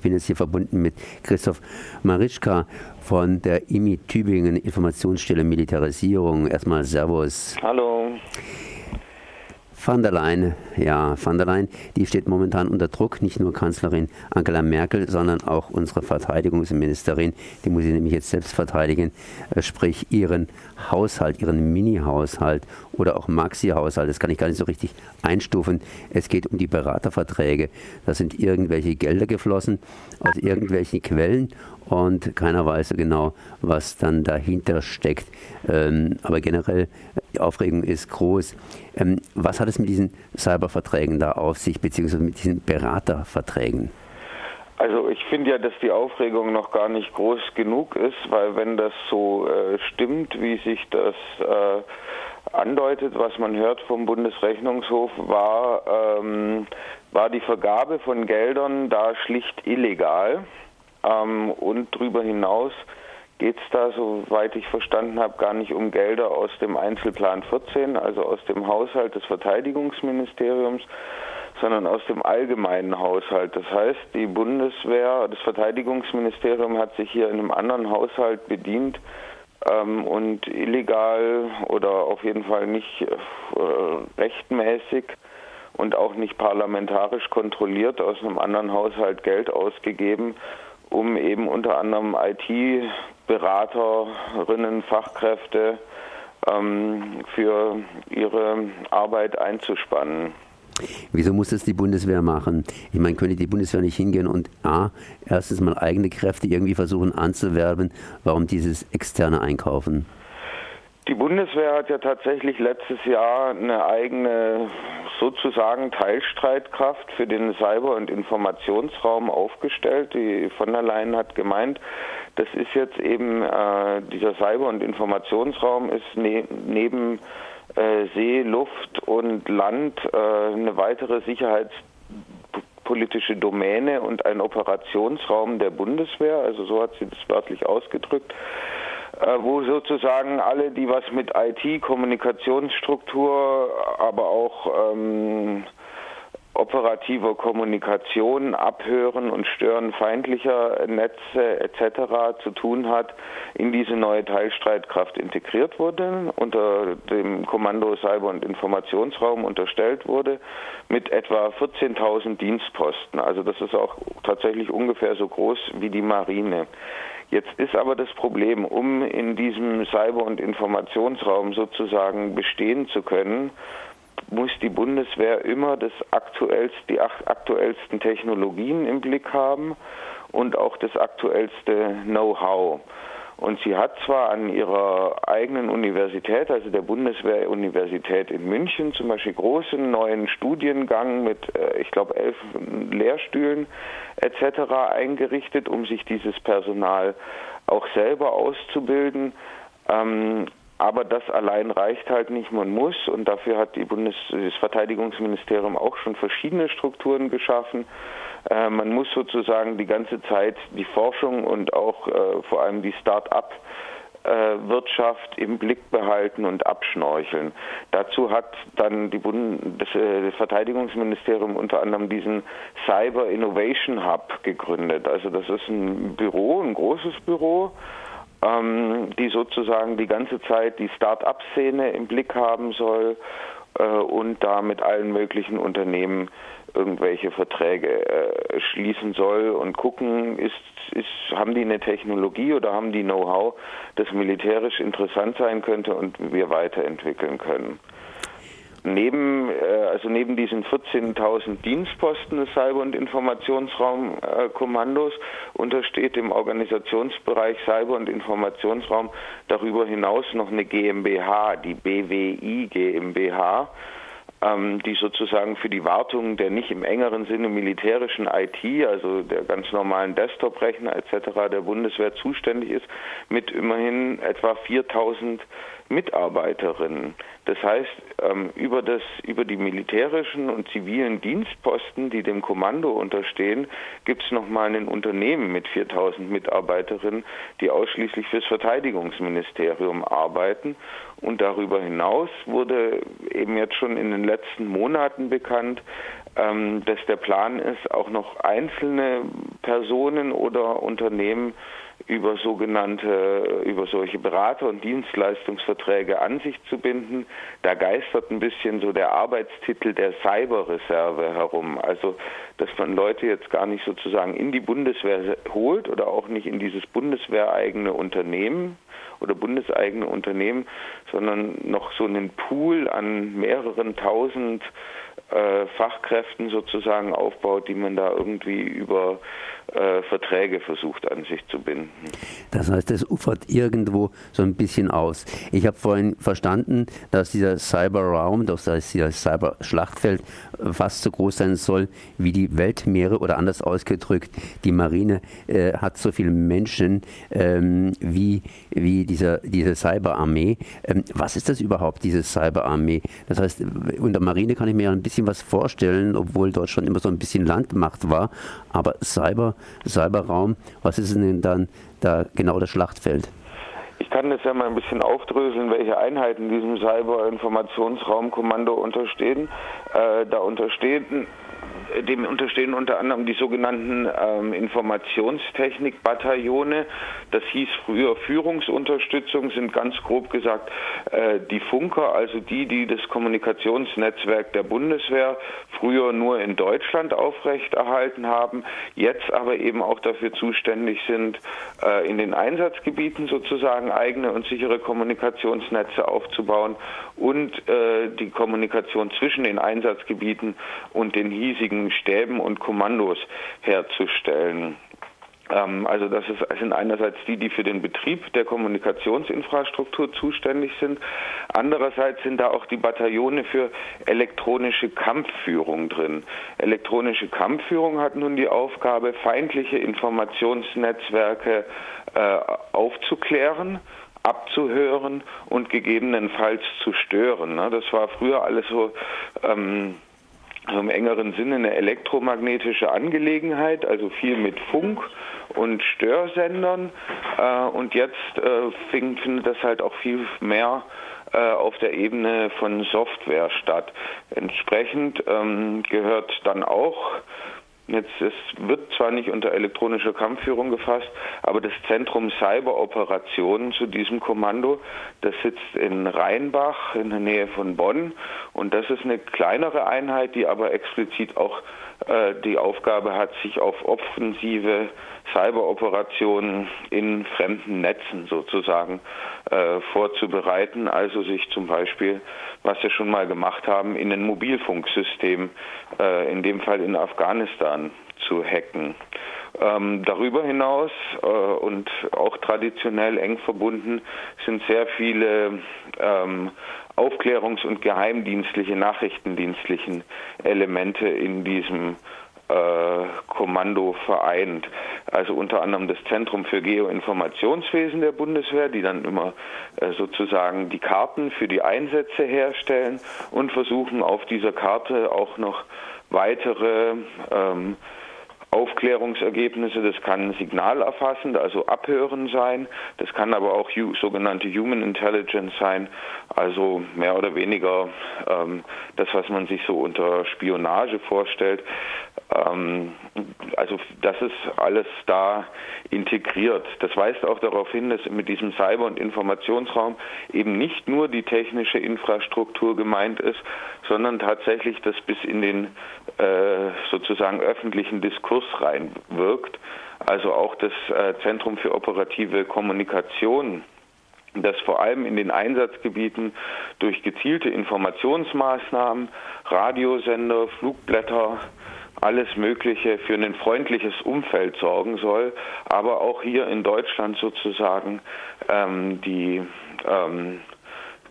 Ich bin jetzt hier verbunden mit Christoph Marischka von der IMI Tübingen Informationsstelle Militarisierung. Erstmal Servus. Hallo. Van der Leyen, ja, van der Leyen, die steht momentan unter Druck, nicht nur Kanzlerin Angela Merkel, sondern auch unsere Verteidigungsministerin, die muss sie nämlich jetzt selbst verteidigen, äh, sprich ihren Haushalt, ihren Mini-Haushalt oder auch Maxi-Haushalt, das kann ich gar nicht so richtig einstufen. Es geht um die Beraterverträge. Da sind irgendwelche Gelder geflossen aus irgendwelchen Quellen und keiner weiß so genau, was dann dahinter steckt. Ähm, aber generell, die Aufregung ist groß. Ähm, was hat es mit diesen Cyberverträgen da auf sich, beziehungsweise mit diesen Beraterverträgen? Also ich finde ja, dass die Aufregung noch gar nicht groß genug ist, weil wenn das so äh, stimmt, wie sich das äh, andeutet, was man hört vom Bundesrechnungshof, war, ähm, war die Vergabe von Geldern da schlicht illegal. Ähm, und darüber hinaus geht es da, soweit ich verstanden habe, gar nicht um Gelder aus dem Einzelplan 14, also aus dem Haushalt des Verteidigungsministeriums, sondern aus dem allgemeinen Haushalt. Das heißt, die Bundeswehr, das Verteidigungsministerium hat sich hier in einem anderen Haushalt bedient ähm, und illegal oder auf jeden Fall nicht äh, rechtmäßig und auch nicht parlamentarisch kontrolliert aus einem anderen Haushalt Geld ausgegeben um eben unter anderem IT-Beraterinnen, Fachkräfte ähm, für ihre Arbeit einzuspannen. Wieso muss das die Bundeswehr machen? Ich meine, könnte die Bundeswehr nicht hingehen und A, erstens mal eigene Kräfte irgendwie versuchen anzuwerben? Warum dieses externe Einkaufen? Die Bundeswehr hat ja tatsächlich letztes Jahr eine eigene sozusagen Teilstreitkraft für den Cyber- und Informationsraum aufgestellt. Die von der Leyen hat gemeint, das ist jetzt eben äh, dieser Cyber- und Informationsraum ist ne neben äh, See, Luft und Land äh, eine weitere sicherheitspolitische Domäne und ein Operationsraum der Bundeswehr. Also so hat sie das wörtlich ausgedrückt. Äh, wo sozusagen alle, die was mit IT, Kommunikationsstruktur, aber auch ähm, operativer Kommunikation, Abhören und Stören feindlicher Netze etc. zu tun hat, in diese neue Teilstreitkraft integriert wurde, unter dem Kommando Cyber- und Informationsraum unterstellt wurde, mit etwa 14.000 Dienstposten. Also das ist auch tatsächlich ungefähr so groß wie die Marine. Jetzt ist aber das Problem, um in diesem Cyber- und Informationsraum sozusagen bestehen zu können, muss die Bundeswehr immer das aktuellste, die aktuellsten Technologien im Blick haben und auch das aktuellste Know-how. Und sie hat zwar an ihrer eigenen Universität, also der Bundeswehruniversität in München, zum Beispiel großen neuen Studiengang mit, äh, ich glaube, elf Lehrstühlen etc. eingerichtet, um sich dieses Personal auch selber auszubilden. Aber das allein reicht halt nicht, man muss und dafür hat Bundes das Verteidigungsministerium auch schon verschiedene Strukturen geschaffen. Äh, man muss sozusagen die ganze Zeit die Forschung und auch äh, vor allem die Start-up äh, Wirtschaft im Blick behalten und abschnorcheln. Dazu hat dann Bund das, äh, das, Verteidigungsministerium unter anderem diesen Cyber Innovation Hub gegründet. Also das ist ein Büro, ein großes Büro, ähm, die sozusagen die ganze Zeit die Start-up-Szene im Blick haben soll äh, und da mit allen möglichen Unternehmen irgendwelche Verträge äh, schließen soll und gucken, ist, ist, haben die eine Technologie oder haben die Know-how, das militärisch interessant sein könnte und wir weiterentwickeln können. Neben, äh, also neben diesen 14.000 Dienstposten des Cyber- und Informationsraumkommandos untersteht im Organisationsbereich Cyber- und Informationsraum darüber hinaus noch eine GmbH, die BWI GmbH, ähm, die sozusagen für die Wartung der nicht im engeren Sinne militärischen IT, also der ganz normalen Desktop-Rechner etc. der Bundeswehr zuständig ist, mit immerhin etwa 4000 Mitarbeiterinnen. Das heißt, ähm, über, das, über die militärischen und zivilen Dienstposten, die dem Kommando unterstehen, gibt es nochmal ein Unternehmen mit 4000 Mitarbeiterinnen, die ausschließlich fürs Verteidigungsministerium arbeiten. Und darüber hinaus wurde eben jetzt schon in den letzten Monaten bekannt, ähm, dass der Plan ist, auch noch einzelne Personen oder Unternehmen über sogenannte, über solche Berater- und Dienstleistungsverträge an sich zu binden. Da geistert ein bisschen so der Arbeitstitel der Cyberreserve herum. Also, dass man Leute jetzt gar nicht sozusagen in die Bundeswehr holt oder auch nicht in dieses bundeswehreigene Unternehmen oder bundeseigene Unternehmen, sondern noch so einen Pool an mehreren tausend äh, Fachkräften sozusagen aufbaut, die man da irgendwie über äh, Verträge versucht an sich zu binden. Das heißt, es ufert irgendwo so ein bisschen aus. Ich habe vorhin verstanden, dass dieser Cyberraum, dass dieser Cyber-Schlachtfeld äh, fast so groß sein soll wie die Weltmeere oder anders ausgedrückt, die Marine äh, hat so viele Menschen ähm, wie, wie dieser, diese Cyberarmee. Ähm, was ist das überhaupt, diese Cyberarmee? Das heißt, unter Marine kann ich mir ja ein bisschen was vorstellen, obwohl Deutschland immer so ein bisschen Landmacht war, aber Cyber Cyberraum. Was ist denn dann da genau das Schlachtfeld? Ich kann das ja mal ein bisschen aufdröseln, welche Einheiten diesem Cyber-Informationsraumkommando unterstehen. Äh, da unterstehen dem unterstehen unter anderem die sogenannten ähm, Informationstechnikbataillone. Das hieß früher Führungsunterstützung, sind ganz grob gesagt äh, die Funker, also die, die das Kommunikationsnetzwerk der Bundeswehr früher nur in Deutschland aufrechterhalten haben, jetzt aber eben auch dafür zuständig sind, äh, in den Einsatzgebieten sozusagen eigene und sichere Kommunikationsnetze aufzubauen und äh, die Kommunikation zwischen den Einsatzgebieten und den hiesigen Stäben und Kommandos herzustellen. Ähm, also das sind einerseits die, die für den Betrieb der Kommunikationsinfrastruktur zuständig sind. Andererseits sind da auch die Bataillone für elektronische Kampfführung drin. Elektronische Kampfführung hat nun die Aufgabe, feindliche Informationsnetzwerke äh, aufzuklären abzuhören und gegebenenfalls zu stören. Ne? Das war früher alles so ähm, im engeren Sinne eine elektromagnetische Angelegenheit, also viel mit Funk und Störsendern. Äh, und jetzt äh, findet das halt auch viel mehr äh, auf der Ebene von Software statt. Entsprechend ähm, gehört dann auch Jetzt es wird zwar nicht unter elektronischer Kampfführung gefasst, aber das Zentrum Cyberoperationen zu diesem Kommando, das sitzt in Rheinbach in der Nähe von Bonn. Und das ist eine kleinere Einheit, die aber explizit auch die Aufgabe hat, sich auf offensive Cyberoperationen in fremden Netzen sozusagen äh, vorzubereiten, also sich zum Beispiel, was wir schon mal gemacht haben, in ein Mobilfunksystem, äh, in dem Fall in Afghanistan, zu hacken. Ähm, darüber hinaus äh, und auch traditionell eng verbunden sind sehr viele ähm, aufklärungs- und geheimdienstliche, nachrichtendienstlichen Elemente in diesem äh, Kommando vereint. Also unter anderem das Zentrum für Geoinformationswesen der Bundeswehr, die dann immer äh, sozusagen die Karten für die Einsätze herstellen und versuchen auf dieser Karte auch noch weitere ähm, Aufklärungsergebnisse, das kann signalerfassend, also abhören sein, das kann aber auch sogenannte Human Intelligence sein, also mehr oder weniger ähm, das, was man sich so unter Spionage vorstellt. Ähm, also das ist alles da integriert. Das weist auch darauf hin, dass mit diesem Cyber- und Informationsraum eben nicht nur die technische Infrastruktur gemeint ist, sondern tatsächlich das bis in den äh, sozusagen öffentlichen Diskurs reinwirkt. Also auch das äh, Zentrum für operative Kommunikation das vor allem in den Einsatzgebieten durch gezielte Informationsmaßnahmen, Radiosender, Flugblätter, alles Mögliche für ein freundliches Umfeld sorgen soll, aber auch hier in Deutschland sozusagen ähm, die ähm,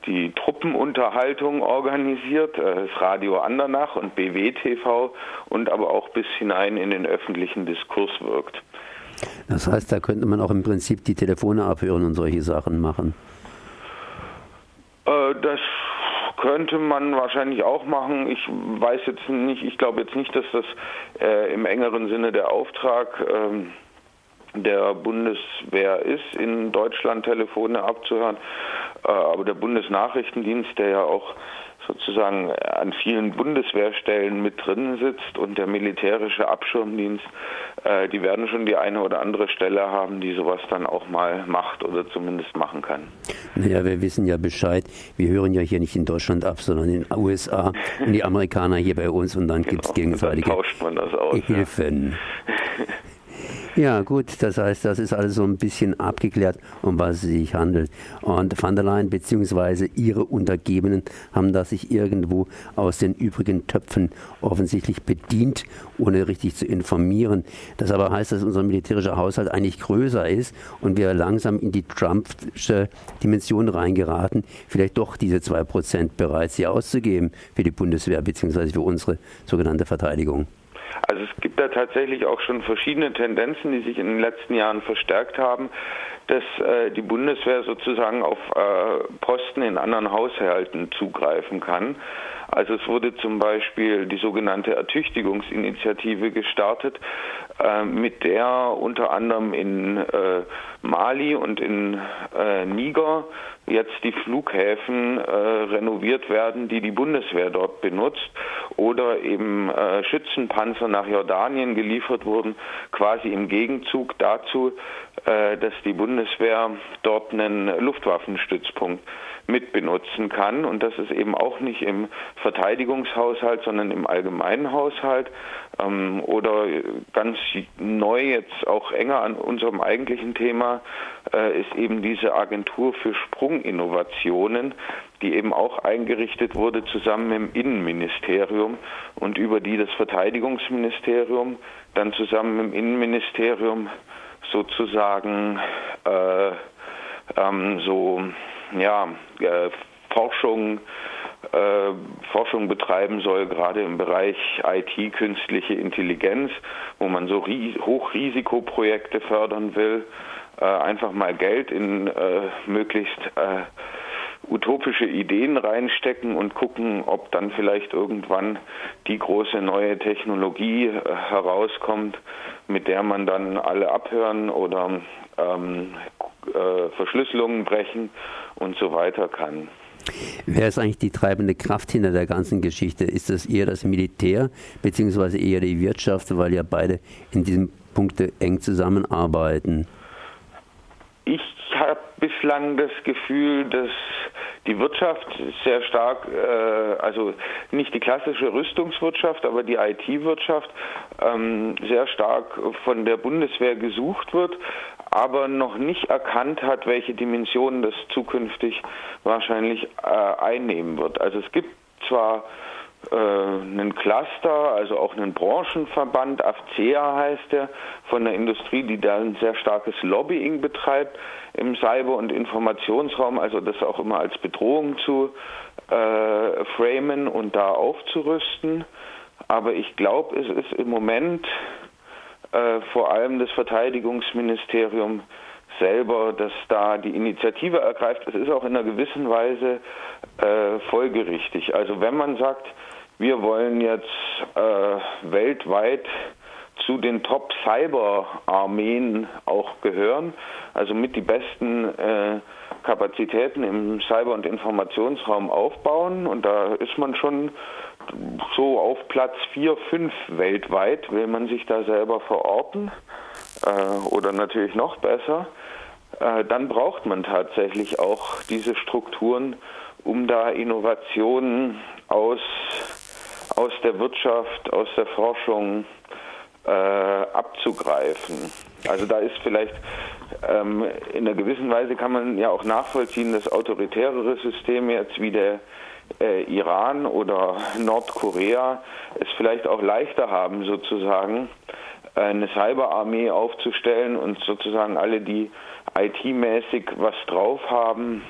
die Truppenunterhaltung organisiert, äh, das Radio Andernach und BWTV und aber auch bis hinein in den öffentlichen Diskurs wirkt. Das heißt, da könnte man auch im Prinzip die Telefone abhören und solche Sachen machen. Äh, das könnte man wahrscheinlich auch machen. Ich weiß jetzt nicht, ich glaube jetzt nicht, dass das äh, im engeren Sinne der Auftrag ähm, der Bundeswehr ist, in Deutschland Telefone abzuhören. Äh, aber der Bundesnachrichtendienst, der ja auch sozusagen an vielen Bundeswehrstellen mit drin sitzt und der militärische Abschirmdienst, äh, die werden schon die eine oder andere Stelle haben, die sowas dann auch mal macht oder zumindest machen kann. Naja, wir wissen ja Bescheid. Wir hören ja hier nicht in Deutschland ab, sondern in den USA und die Amerikaner hier bei uns und dann genau, gibt es gegenseitige Hilfen. Ja. Ja, gut, das heißt, das ist alles so ein bisschen abgeklärt, um was es sich handelt. Und Van der Leyen bzw. ihre Untergebenen haben da sich irgendwo aus den übrigen Töpfen offensichtlich bedient, ohne richtig zu informieren. Das aber heißt, dass unser militärischer Haushalt eigentlich größer ist und wir langsam in die Trumpsche Dimension reingeraten, vielleicht doch diese 2% bereit sie auszugeben für die Bundeswehr bzw. für unsere sogenannte Verteidigung. Also es gibt da tatsächlich auch schon verschiedene Tendenzen, die sich in den letzten Jahren verstärkt haben, dass äh, die Bundeswehr sozusagen auf äh, Posten in anderen Haushalten zugreifen kann. Also es wurde zum Beispiel die sogenannte Ertüchtigungsinitiative gestartet, äh, mit der unter anderem in äh, Mali und in äh, Niger jetzt die Flughäfen äh, renoviert werden, die die Bundeswehr dort benutzt oder eben äh, Schützenpanzer nach Jordanien geliefert wurden, quasi im Gegenzug dazu, äh, dass die Bundeswehr dort einen Luftwaffenstützpunkt mitbenutzen kann. Und das ist eben auch nicht im Verteidigungshaushalt, sondern im allgemeinen Haushalt. Ähm, oder ganz neu jetzt auch enger an unserem eigentlichen Thema äh, ist eben diese Agentur für Sprunginnovationen, die eben auch eingerichtet wurde zusammen im Innenministerium und über die das Verteidigungsministerium dann zusammen im Innenministerium sozusagen äh, ähm, so ja, äh, Forschung, äh, Forschung betreiben soll, gerade im Bereich IT, künstliche Intelligenz, wo man so Hochrisikoprojekte fördern will, äh, einfach mal Geld in äh, möglichst äh, utopische Ideen reinstecken und gucken, ob dann vielleicht irgendwann die große neue Technologie herauskommt, mit der man dann alle abhören oder ähm, äh, Verschlüsselungen brechen und so weiter kann. Wer ist eigentlich die treibende Kraft hinter der ganzen Geschichte? Ist das eher das Militär beziehungsweise eher die Wirtschaft, weil ja beide in diesem Punkt eng zusammenarbeiten? Ich habe bislang das Gefühl, dass die Wirtschaft sehr stark, äh, also nicht die klassische Rüstungswirtschaft, aber die IT-Wirtschaft ähm, sehr stark von der Bundeswehr gesucht wird, aber noch nicht erkannt hat, welche Dimensionen das zukünftig wahrscheinlich äh, einnehmen wird. Also es gibt zwar äh, einen Cluster, also auch einen Branchenverband, AFCEA heißt der, von der Industrie, die da ein sehr starkes Lobbying betreibt im Cyber- und Informationsraum, also das auch immer als Bedrohung zu äh, framen und da aufzurüsten. Aber ich glaube, es ist im Moment äh, vor allem das Verteidigungsministerium selber, das da die Initiative ergreift. Es ist auch in einer gewissen Weise äh, folgerichtig. Also wenn man sagt, wir wollen jetzt äh, weltweit zu den Top-Cyber-Armeen auch gehören, also mit die besten äh, Kapazitäten im Cyber- und Informationsraum aufbauen. Und da ist man schon so auf Platz 4, 5 weltweit, will man sich da selber verorten äh, oder natürlich noch besser. Äh, dann braucht man tatsächlich auch diese Strukturen, um da Innovationen aus aus der Wirtschaft, aus der Forschung äh, abzugreifen. Also da ist vielleicht ähm, in einer gewissen Weise kann man ja auch nachvollziehen, dass autoritärere Systeme jetzt wie der äh, Iran oder Nordkorea es vielleicht auch leichter haben, sozusagen eine Cyberarmee aufzustellen und sozusagen alle, die IT-mäßig was drauf haben,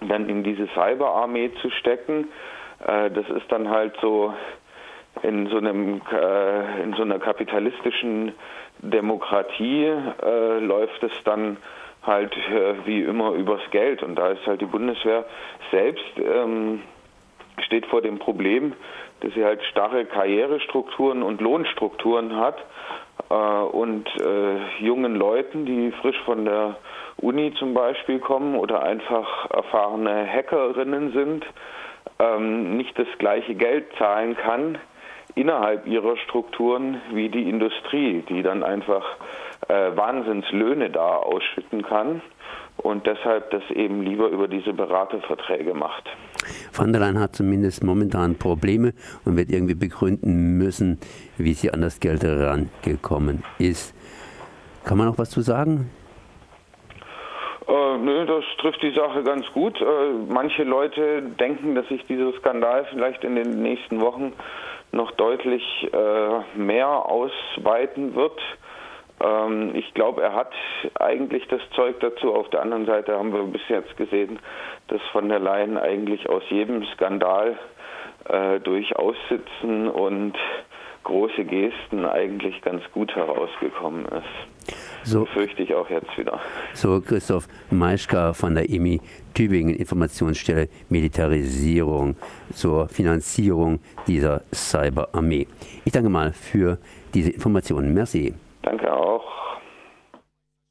dann in diese Cyberarmee zu stecken äh, das ist dann halt so in so einem äh, in so einer kapitalistischen Demokratie äh, läuft es dann halt äh, wie immer übers Geld. Und da ist halt die Bundeswehr selbst ähm, steht vor dem Problem, dass sie halt starre Karrierestrukturen und Lohnstrukturen hat und äh, jungen Leuten, die frisch von der Uni zum Beispiel kommen oder einfach erfahrene Hackerinnen sind, ähm, nicht das gleiche Geld zahlen kann innerhalb ihrer Strukturen wie die Industrie, die dann einfach äh, Wahnsinnslöhne da ausschütten kann und deshalb das eben lieber über diese Beraterverträge macht. Van der Leyen hat zumindest momentan Probleme und wird irgendwie begründen müssen, wie sie an das Geld herangekommen ist. Kann man noch was zu sagen? Äh, nö, das trifft die Sache ganz gut. Äh, manche Leute denken, dass sich dieser Skandal vielleicht in den nächsten Wochen noch deutlich äh, mehr ausweiten wird. Ähm, ich glaube, er hat eigentlich das Zeug dazu. Auf der anderen Seite haben wir bis jetzt gesehen, dass von der Leyen eigentlich aus jedem Skandal äh, durch Aussitzen und große Gesten eigentlich ganz gut herausgekommen ist. So fürchte ich auch jetzt wieder. So Christoph Maischka von der EMI Tübingen Informationsstelle Militarisierung zur Finanzierung dieser Cyberarmee. Ich danke mal für diese Informationen. Merci. Danke auch.